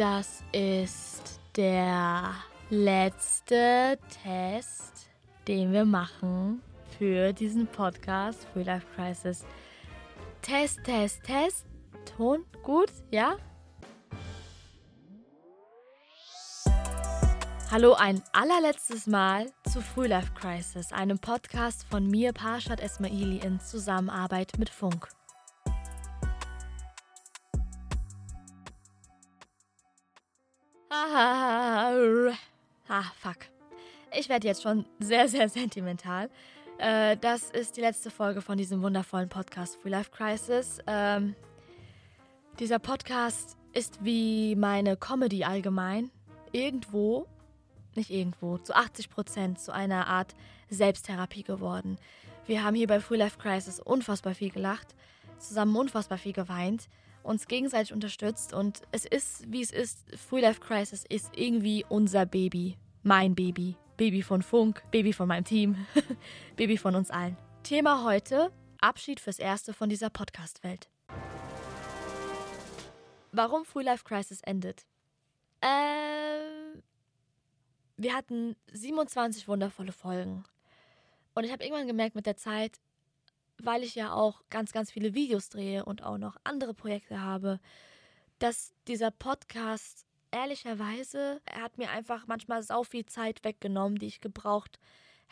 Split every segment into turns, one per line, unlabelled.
Das ist der letzte Test, den wir machen für diesen Podcast Free Life Crisis. Test, Test, Test. Ton gut, ja? Hallo ein allerletztes Mal zu Free Life Crisis, einem Podcast von mir, Parshad Esmaili, in Zusammenarbeit mit Funk. Ah, fuck. Ich werde jetzt schon sehr, sehr sentimental. Äh, das ist die letzte Folge von diesem wundervollen Podcast Free Life Crisis. Ähm, dieser Podcast ist wie meine Comedy allgemein. Irgendwo, nicht irgendwo, zu 80 Prozent zu einer Art Selbsttherapie geworden. Wir haben hier bei Free Life Crisis unfassbar viel gelacht, zusammen unfassbar viel geweint uns gegenseitig unterstützt und es ist, wie es ist. Free Life Crisis ist irgendwie unser Baby. Mein Baby. Baby von Funk, Baby von meinem Team, Baby von uns allen. Thema heute: Abschied fürs Erste von dieser Podcast-Welt. Warum Free Life Crisis endet? Ähm, wir hatten 27 wundervolle Folgen. Und ich habe irgendwann gemerkt mit der Zeit, weil ich ja auch ganz, ganz viele Videos drehe und auch noch andere Projekte habe, dass dieser Podcast ehrlicherweise, er hat mir einfach manchmal sau viel Zeit weggenommen, die ich gebraucht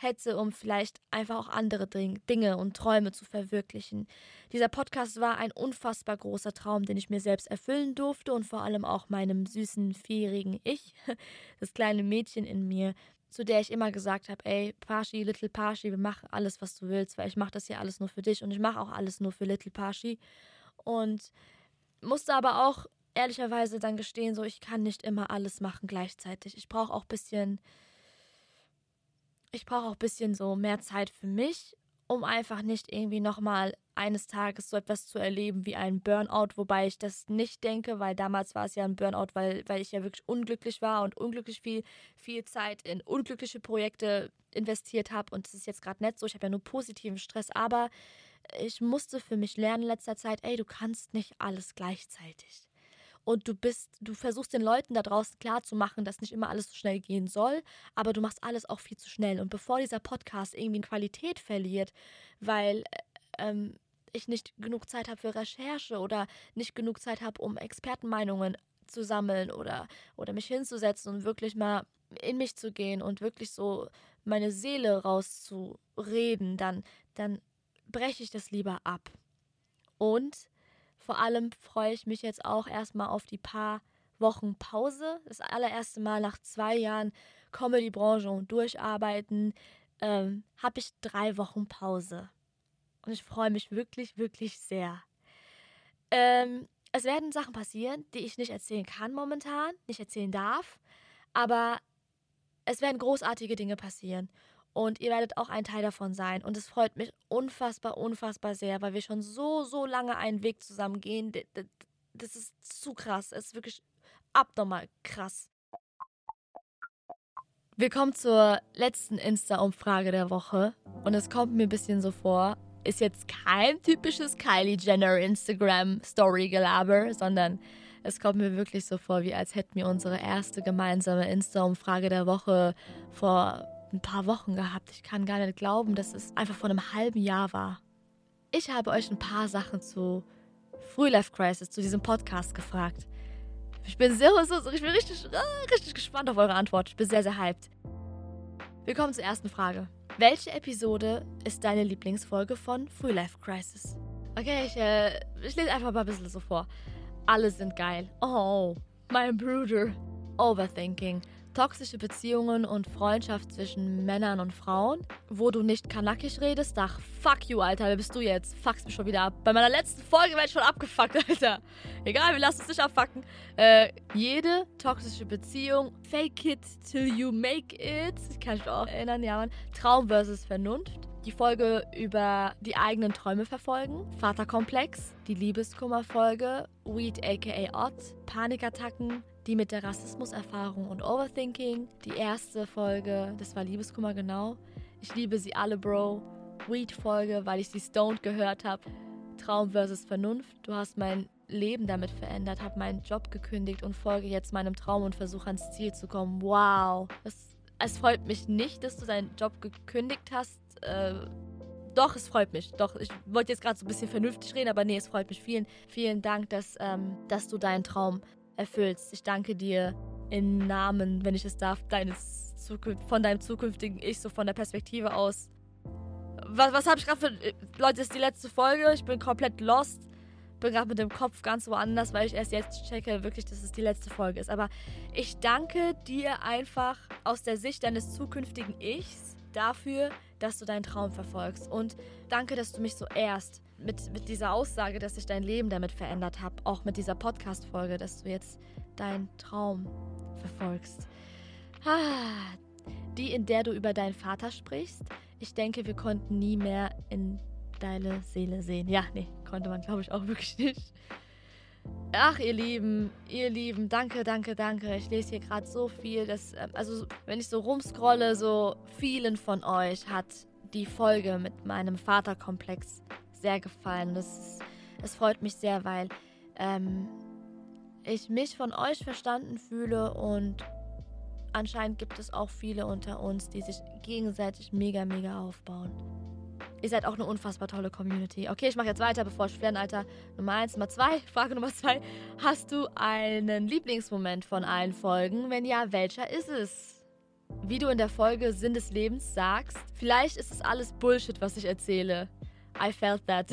hätte, um vielleicht einfach auch andere Dinge und Träume zu verwirklichen. Dieser Podcast war ein unfassbar großer Traum, den ich mir selbst erfüllen durfte und vor allem auch meinem süßen, vierjährigen Ich, das kleine Mädchen in mir, zu der ich immer gesagt habe, ey, Pashi, Little Pashi, wir machen alles, was du willst, weil ich mache das hier alles nur für dich und ich mache auch alles nur für Little Pashi. Und musste aber auch ehrlicherweise dann gestehen, so ich kann nicht immer alles machen gleichzeitig. Ich brauche auch ein bisschen, ich brauche auch ein bisschen so mehr Zeit für mich, um einfach nicht irgendwie nochmal eines Tages so etwas zu erleben wie ein Burnout, wobei ich das nicht denke, weil damals war es ja ein Burnout, weil, weil ich ja wirklich unglücklich war und unglücklich viel, viel Zeit in unglückliche Projekte investiert habe und es ist jetzt gerade nicht so, ich habe ja nur positiven Stress, aber ich musste für mich lernen in letzter Zeit, ey, du kannst nicht alles gleichzeitig und du bist, du versuchst den Leuten da draußen klarzumachen, dass nicht immer alles so schnell gehen soll, aber du machst alles auch viel zu schnell. Und bevor dieser Podcast irgendwie Qualität verliert, weil ähm, ich nicht genug Zeit habe für Recherche oder nicht genug Zeit habe, um Expertenmeinungen zu sammeln oder, oder mich hinzusetzen und wirklich mal in mich zu gehen und wirklich so meine Seele rauszureden, dann, dann breche ich das lieber ab. Und vor allem freue ich mich jetzt auch erstmal auf die paar Wochen Pause. Das allererste Mal nach zwei Jahren Comedy-Branche und Durcharbeiten ähm, habe ich drei Wochen Pause. Und ich freue mich wirklich, wirklich sehr. Ähm, es werden Sachen passieren, die ich nicht erzählen kann momentan, nicht erzählen darf. Aber es werden großartige Dinge passieren. Und ihr werdet auch ein Teil davon sein. Und es freut mich unfassbar, unfassbar sehr, weil wir schon so, so lange einen Weg zusammen gehen. Das ist zu krass. Es ist wirklich abnormal krass. Wir kommen zur letzten Insta-Umfrage der Woche. Und es kommt mir ein bisschen so vor, ist jetzt kein typisches Kylie Jenner Instagram-Story-Gelaber, sondern es kommt mir wirklich so vor, wie als hätten wir unsere erste gemeinsame Insta-Umfrage der Woche vor ein paar Wochen gehabt. Ich kann gar nicht glauben, dass es einfach vor einem halben Jahr war. Ich habe euch ein paar Sachen zu Früh Life Crisis, zu diesem Podcast gefragt. Ich bin sehr, ich bin richtig, äh, richtig gespannt auf eure Antwort. Ich bin sehr, sehr hyped. Wir kommen zur ersten Frage. Welche Episode ist deine Lieblingsfolge von Free Life Crisis? Okay, ich, äh, ich lese einfach mal ein bisschen so vor. Alle sind geil. Oh, mein Bruder. Overthinking toxische Beziehungen und Freundschaft zwischen Männern und Frauen, wo du nicht kanakisch redest, ach, fuck you, Alter, wer bist du jetzt? Fuckst mich schon wieder ab. Bei meiner letzten Folge werde ich schon abgefuckt, Alter. Egal, wir lassen es nicht abfucken. Äh, jede toxische Beziehung, fake it till you make it, ich kann mich auch erinnern, ja, man. Traum versus Vernunft. Die Folge über die eigenen Träume verfolgen, Vaterkomplex, die Liebeskummerfolge, Weed aka Ott, Panikattacken, die mit der Rassismuserfahrung und Overthinking. Die erste Folge, das war Liebeskummer genau. Ich liebe sie alle, Bro. Weed-Folge, weil ich sie stoned gehört habe. Traum versus Vernunft. Du hast mein Leben damit verändert, habe meinen Job gekündigt und folge jetzt meinem Traum und versuche ans Ziel zu kommen. Wow. Das, es freut mich nicht, dass du deinen Job gekündigt hast. Äh, doch, es freut mich. Doch, ich wollte jetzt gerade so ein bisschen vernünftig reden, aber nee, es freut mich. Vielen, vielen Dank, dass, ähm, dass du deinen Traum erfüllst. Ich danke dir im Namen, wenn ich es darf, deines von deinem zukünftigen Ich, so von der Perspektive aus. Was, was habe ich gerade für. Leute, das ist die letzte Folge. Ich bin komplett lost. Bin gerade mit dem Kopf ganz woanders, weil ich erst jetzt checke, wirklich, dass es die letzte Folge ist. Aber ich danke dir einfach aus der Sicht deines zukünftigen Ichs dafür, dass du deinen Traum verfolgst. Und danke, dass du mich so ehrst mit, mit dieser Aussage, dass ich dein Leben damit verändert habe. Auch mit dieser Podcast-Folge, dass du jetzt deinen Traum verfolgst. Ah, die, in der du über deinen Vater sprichst. Ich denke, wir konnten nie mehr in deine Seele sehen. Ja, nee, konnte man, glaube ich, auch wirklich nicht. Ach, ihr Lieben, ihr Lieben, danke, danke, danke. Ich lese hier gerade so viel, dass, ähm, also wenn ich so rumscrolle, so vielen von euch hat die Folge mit meinem Vaterkomplex sehr gefallen. Das, es freut mich sehr, weil ähm, ich mich von euch verstanden fühle und anscheinend gibt es auch viele unter uns, die sich gegenseitig mega, mega aufbauen. Ihr seid auch eine unfassbar tolle Community. Okay, ich mache jetzt weiter, bevor ich flenne, Alter. Nummer eins, Nummer zwei, Frage Nummer zwei. Hast du einen Lieblingsmoment von allen Folgen? Wenn ja, welcher ist es? Wie du in der Folge Sinn des Lebens sagst, vielleicht ist es alles Bullshit, was ich erzähle. I felt that.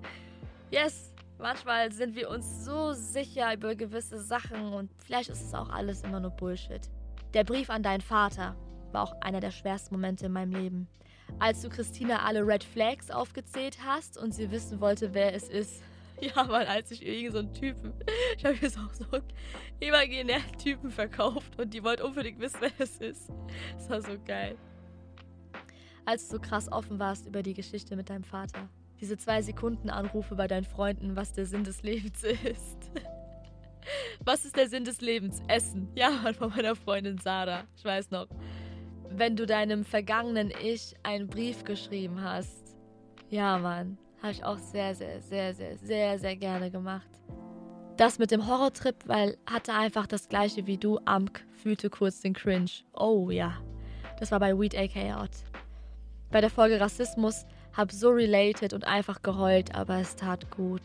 yes, manchmal sind wir uns so sicher über gewisse Sachen und vielleicht ist es auch alles immer nur Bullshit. Der Brief an deinen Vater war auch einer der schwersten Momente in meinem Leben als du Christina alle Red Flags aufgezählt hast und sie wissen wollte, wer es ist. Ja, weil als ich irgend so einen Typen, ich habe jetzt auch so einen imaginären Typen verkauft und die wollte unbedingt wissen, wer es ist. Das war so geil. Als du so krass offen warst über die Geschichte mit deinem Vater. Diese zwei Sekunden Anrufe bei deinen Freunden, was der Sinn des Lebens ist. Was ist der Sinn des Lebens? Essen. Ja, von meiner Freundin Sarah. Ich weiß noch wenn du deinem vergangenen Ich einen Brief geschrieben hast. Ja, Mann. Habe ich auch sehr, sehr, sehr, sehr, sehr, sehr gerne gemacht. Das mit dem Horrortrip, weil hatte einfach das gleiche wie du. Amk fühlte kurz den Cringe. Oh ja. Das war bei Weed AK Out. Bei der Folge Rassismus hab so related und einfach geheult, aber es tat gut.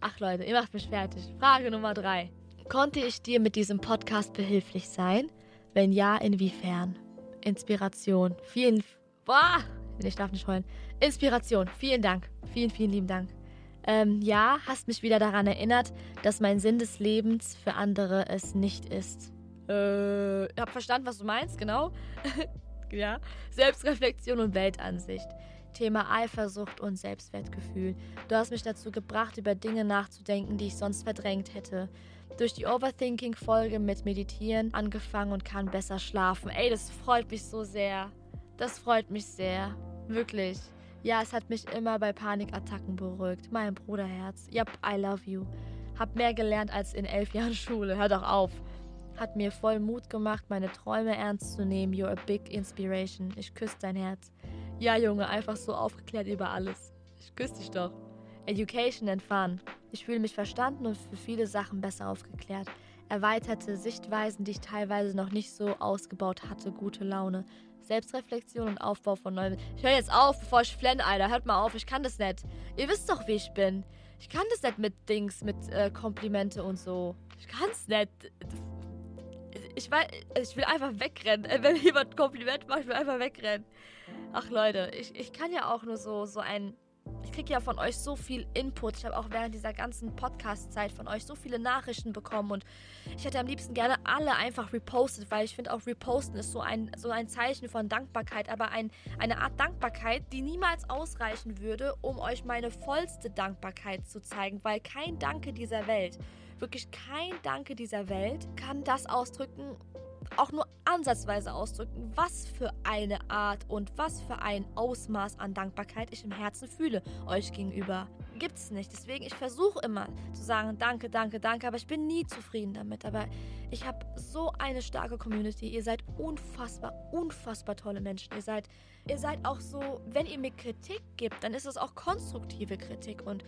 Ach Leute, ihr macht mich fertig. Frage Nummer drei. Konnte ich dir mit diesem Podcast behilflich sein? Wenn ja, inwiefern? Inspiration. Vielen, boah, ich darf nicht heulen. Inspiration. Vielen Dank. Vielen, vielen lieben Dank. Ähm, ja, hast mich wieder daran erinnert, dass mein Sinn des Lebens für andere es nicht ist. Äh, hab verstanden, was du meinst, genau. ja. Selbstreflexion und Weltansicht. Thema Eifersucht und Selbstwertgefühl. Du hast mich dazu gebracht, über Dinge nachzudenken, die ich sonst verdrängt hätte durch die Overthinking-Folge mit Meditieren angefangen und kann besser schlafen. Ey, das freut mich so sehr. Das freut mich sehr. Wirklich. Ja, es hat mich immer bei Panikattacken beruhigt. Mein Bruderherz. Yep, I love you. Hab mehr gelernt als in elf Jahren Schule. Hör doch auf. Hat mir voll Mut gemacht, meine Träume ernst zu nehmen. You're a big inspiration. Ich küsse dein Herz. Ja, Junge, einfach so aufgeklärt über alles. Ich küsse dich doch. Education and Fun. Ich fühle mich verstanden und für viele Sachen besser aufgeklärt. Erweiterte Sichtweisen, die ich teilweise noch nicht so ausgebaut hatte. Gute Laune. Selbstreflexion und Aufbau von neuem. Ich höre jetzt auf, bevor ich flenne, Alter. Hört mal auf, ich kann das nicht. Ihr wisst doch, wie ich bin. Ich kann das nicht mit Dings, mit äh, Komplimente und so. Ich kann's nicht. Ich, weiß, ich will einfach wegrennen. Wenn jemand ein Kompliment macht, ich will einfach wegrennen. Ach Leute, ich, ich kann ja auch nur so, so ein ich kriege ja von euch so viel Input. Ich habe auch während dieser ganzen Podcast-Zeit von euch so viele Nachrichten bekommen und ich hätte am liebsten gerne alle einfach repostet, weil ich finde auch reposten ist so ein, so ein Zeichen von Dankbarkeit, aber ein, eine Art Dankbarkeit, die niemals ausreichen würde, um euch meine vollste Dankbarkeit zu zeigen, weil kein Danke dieser Welt, wirklich kein Danke dieser Welt kann das ausdrücken, auch nur ansatzweise ausdrücken, was für eine Art und was für ein Ausmaß an Dankbarkeit ich im Herzen fühle euch gegenüber. Gibt es nicht. Deswegen, ich versuche immer zu sagen, danke, danke, danke, aber ich bin nie zufrieden damit. Aber ich habe so eine starke Community. Ihr seid unfassbar, unfassbar tolle Menschen. Ihr seid, ihr seid auch so, wenn ihr mir Kritik gibt, dann ist es auch konstruktive Kritik. Und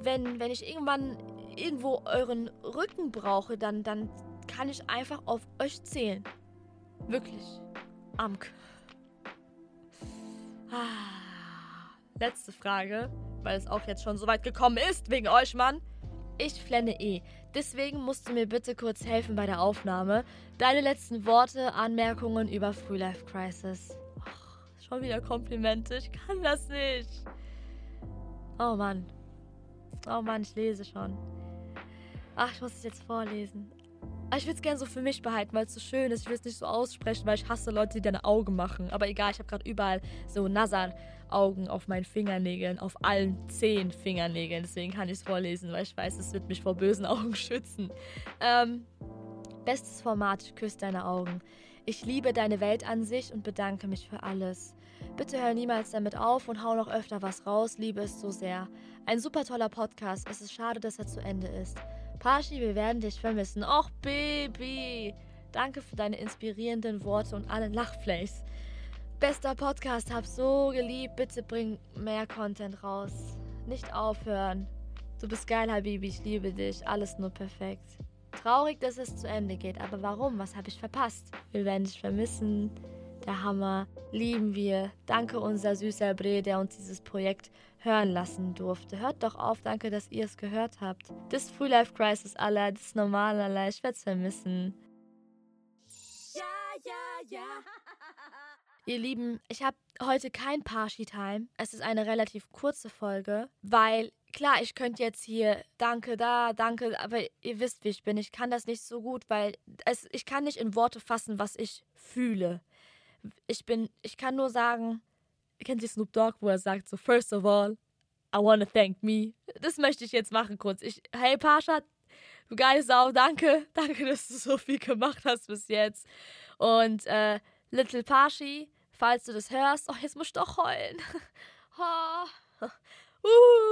wenn, wenn ich irgendwann irgendwo euren Rücken brauche, dann, dann kann ich einfach auf euch zählen. Wirklich. Amk. Ah, letzte Frage, weil es auch jetzt schon so weit gekommen ist, wegen euch, Mann. Ich flenne eh. Deswegen musst du mir bitte kurz helfen bei der Aufnahme. Deine letzten Worte, Anmerkungen über Free Life Crisis. Oh, schon wieder Komplimente. Ich kann das nicht. Oh Mann. Oh Mann, ich lese schon. Ach, ich muss es jetzt vorlesen. Ich würde es gerne so für mich behalten, weil es so schön ist. Ich will es nicht so aussprechen, weil ich hasse Leute, die deine Augen machen. Aber egal, ich habe gerade überall so Nasar-Augen auf meinen Fingernägeln, auf allen zehn Fingernägeln. Deswegen kann ich es vorlesen, weil ich weiß, es wird mich vor bösen Augen schützen. Ähm, bestes Format, küsse deine Augen. Ich liebe deine Weltansicht und bedanke mich für alles. Bitte hör niemals damit auf und hau noch öfter was raus, liebe es so sehr. Ein super toller Podcast, es ist schade, dass er zu Ende ist. Pashi, wir werden dich vermissen. Och, Baby. Danke für deine inspirierenden Worte und alle Lachflays. Bester Podcast, hab so geliebt. Bitte bring mehr Content raus. Nicht aufhören. Du bist geil, Habibi. Ich liebe dich. Alles nur perfekt. Traurig, dass es zu Ende geht. Aber warum? Was habe ich verpasst? Wir werden dich vermissen. Der Hammer. Lieben wir. Danke, unser süßer Bre, der uns dieses Projekt hören lassen durfte. Hört doch auf, danke, dass ihr es gehört habt. Das Free Life Crisis aller, das Normale aller, ich werde es vermissen. Ja, ja, ja. Ihr Lieben, ich habe heute kein Party-Time. Es ist eine relativ kurze Folge, weil klar, ich könnte jetzt hier Danke da, Danke, aber ihr wisst, wie ich bin. Ich kann das nicht so gut, weil es, ich kann nicht in Worte fassen, was ich fühle. Ich bin, ich kann nur sagen, kennt ihr Snoop Dogg, wo er sagt so, first of all, I wanna thank me. Das möchte ich jetzt machen kurz. Ich, hey Pascha, du geile Sau, danke. Danke, dass du so viel gemacht hast bis jetzt. Und äh, Little Pashi, falls du das hörst, oh, jetzt muss ich doch heulen. oh. uh.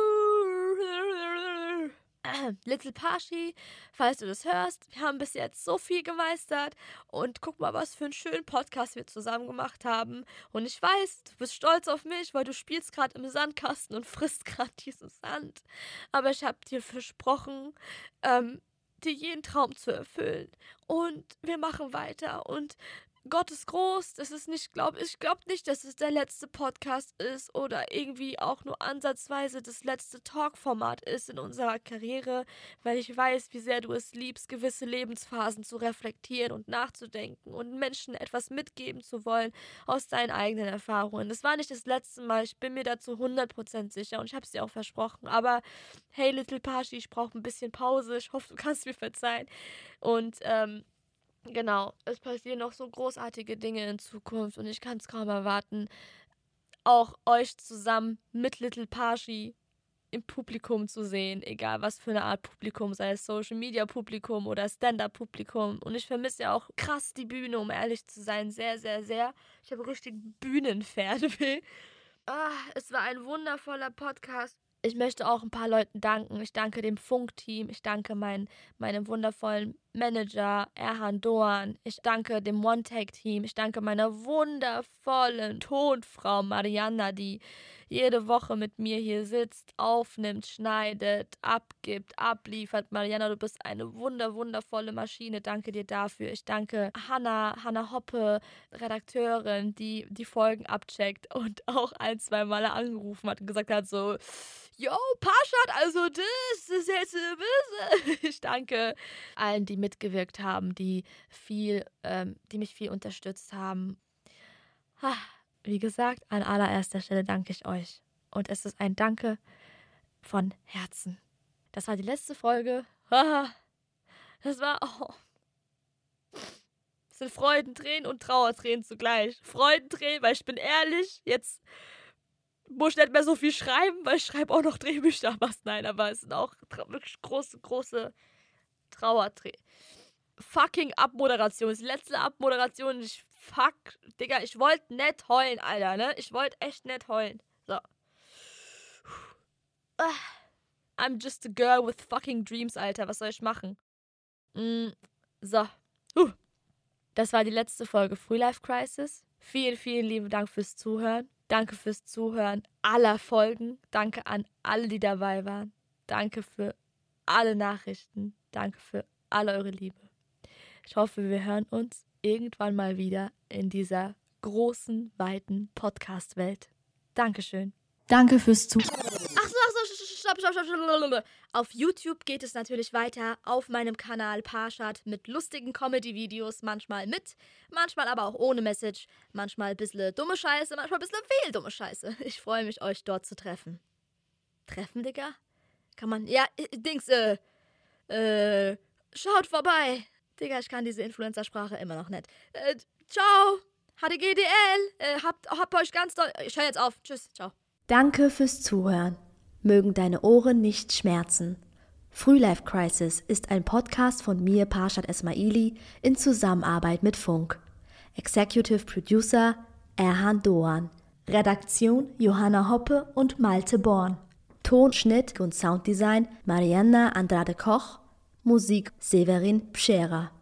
Little Pashi, falls du das hörst, wir haben bis jetzt so viel gemeistert und guck mal, was für einen schönen Podcast wir zusammen gemacht haben. Und ich weiß, du bist stolz auf mich, weil du spielst gerade im Sandkasten und frisst gerade diesen Sand. Aber ich habe dir versprochen, ähm, dir jeden Traum zu erfüllen. Und wir machen weiter. Und Gott ist groß. Das ist nicht, glaube ich, glaube nicht, dass es der letzte Podcast ist oder irgendwie auch nur ansatzweise das letzte Talk-Format ist in unserer Karriere, weil ich weiß, wie sehr du es liebst, gewisse Lebensphasen zu reflektieren und nachzudenken und Menschen etwas mitgeben zu wollen aus deinen eigenen Erfahrungen. Das war nicht das letzte Mal. Ich bin mir dazu 100% sicher und ich habe es dir auch versprochen. Aber hey, Little Pashi, ich brauche ein bisschen Pause. Ich hoffe, du kannst mir verzeihen. Und ähm, Genau, es passieren noch so großartige Dinge in Zukunft und ich kann es kaum erwarten, auch euch zusammen mit Little Pashi im Publikum zu sehen, egal was für eine Art Publikum, sei es Social Media Publikum oder Stand-up Publikum. Und ich vermisse ja auch krass die Bühne, um ehrlich zu sein, sehr, sehr, sehr. Ich habe richtig Bühnenpferde. Ah, es war ein wundervoller Podcast. Ich möchte auch ein paar Leuten danken. Ich danke dem Funk-Team. Ich danke mein, meinem wundervollen Manager Erhan Doan. Ich danke dem One-Take-Team. Ich danke meiner wundervollen Tonfrau Mariana, die jede Woche mit mir hier sitzt, aufnimmt, schneidet, abgibt, abliefert. Mariana, du bist eine wunder, wundervolle Maschine. Danke dir dafür. Ich danke Hanna, Hanna Hoppe, Redakteurin, die die Folgen abcheckt und auch ein, zwei Male angerufen hat und gesagt hat so, yo, Paschat, also das ist jetzt böse. Ich danke allen, die mitgewirkt haben, die viel, ähm, die mich viel unterstützt haben. Wie gesagt, an allererster Stelle danke ich euch. Und es ist ein Danke von Herzen. Das war die letzte Folge. Das war. Oh. Das sind Freudentränen und Trauertränen zugleich. Freudentränen, weil ich bin ehrlich, jetzt muss ich nicht mehr so viel schreiben, weil ich schreibe auch noch Drehbücher. Was? Nein, aber es sind auch wirklich große, große Trauertränen. Fucking Abmoderation. Das letzte Abmoderation. Ich fuck, Digga, ich wollte nicht heulen, Alter, ne? Ich wollte echt nicht heulen. So. I'm just a girl with fucking dreams, Alter. Was soll ich machen? Mm, so. Das war die letzte Folge Free Life Crisis. Vielen, vielen lieben Dank fürs Zuhören. Danke fürs Zuhören aller Folgen. Danke an alle, die dabei waren. Danke für alle Nachrichten. Danke für alle eure Liebe. Ich hoffe, wir hören uns irgendwann mal wieder in dieser großen, weiten Podcast-Welt. Dankeschön.
Danke fürs Zuhören.
Ach so, ach so, stopp, stopp, stopp, stopp. Auf YouTube geht es natürlich weiter auf meinem Kanal Parshad mit lustigen Comedy-Videos, manchmal mit, manchmal aber auch ohne Message, manchmal ein bisschen dumme Scheiße, manchmal ein bisschen viel dumme Scheiße. Ich freue mich, euch dort zu treffen. Treffen, Digga? Kann man, ja, Dings, äh, äh, schaut vorbei. Digga, ich kann diese Influencer-Sprache immer noch nicht. Äh, ciao, HDGDL, äh, habt, habt euch ganz doll, ich höre jetzt auf, tschüss, ciao.
Danke fürs Zuhören. Mögen deine Ohren nicht schmerzen. Frühlife Crisis ist ein Podcast von mir, Parshad Esmaili, in Zusammenarbeit mit Funk. Executive Producer Erhan Doan. Redaktion Johanna Hoppe und Malte Born. Tonschnitt und Sounddesign Marianna Andrade Koch. Musik Severin Pschera.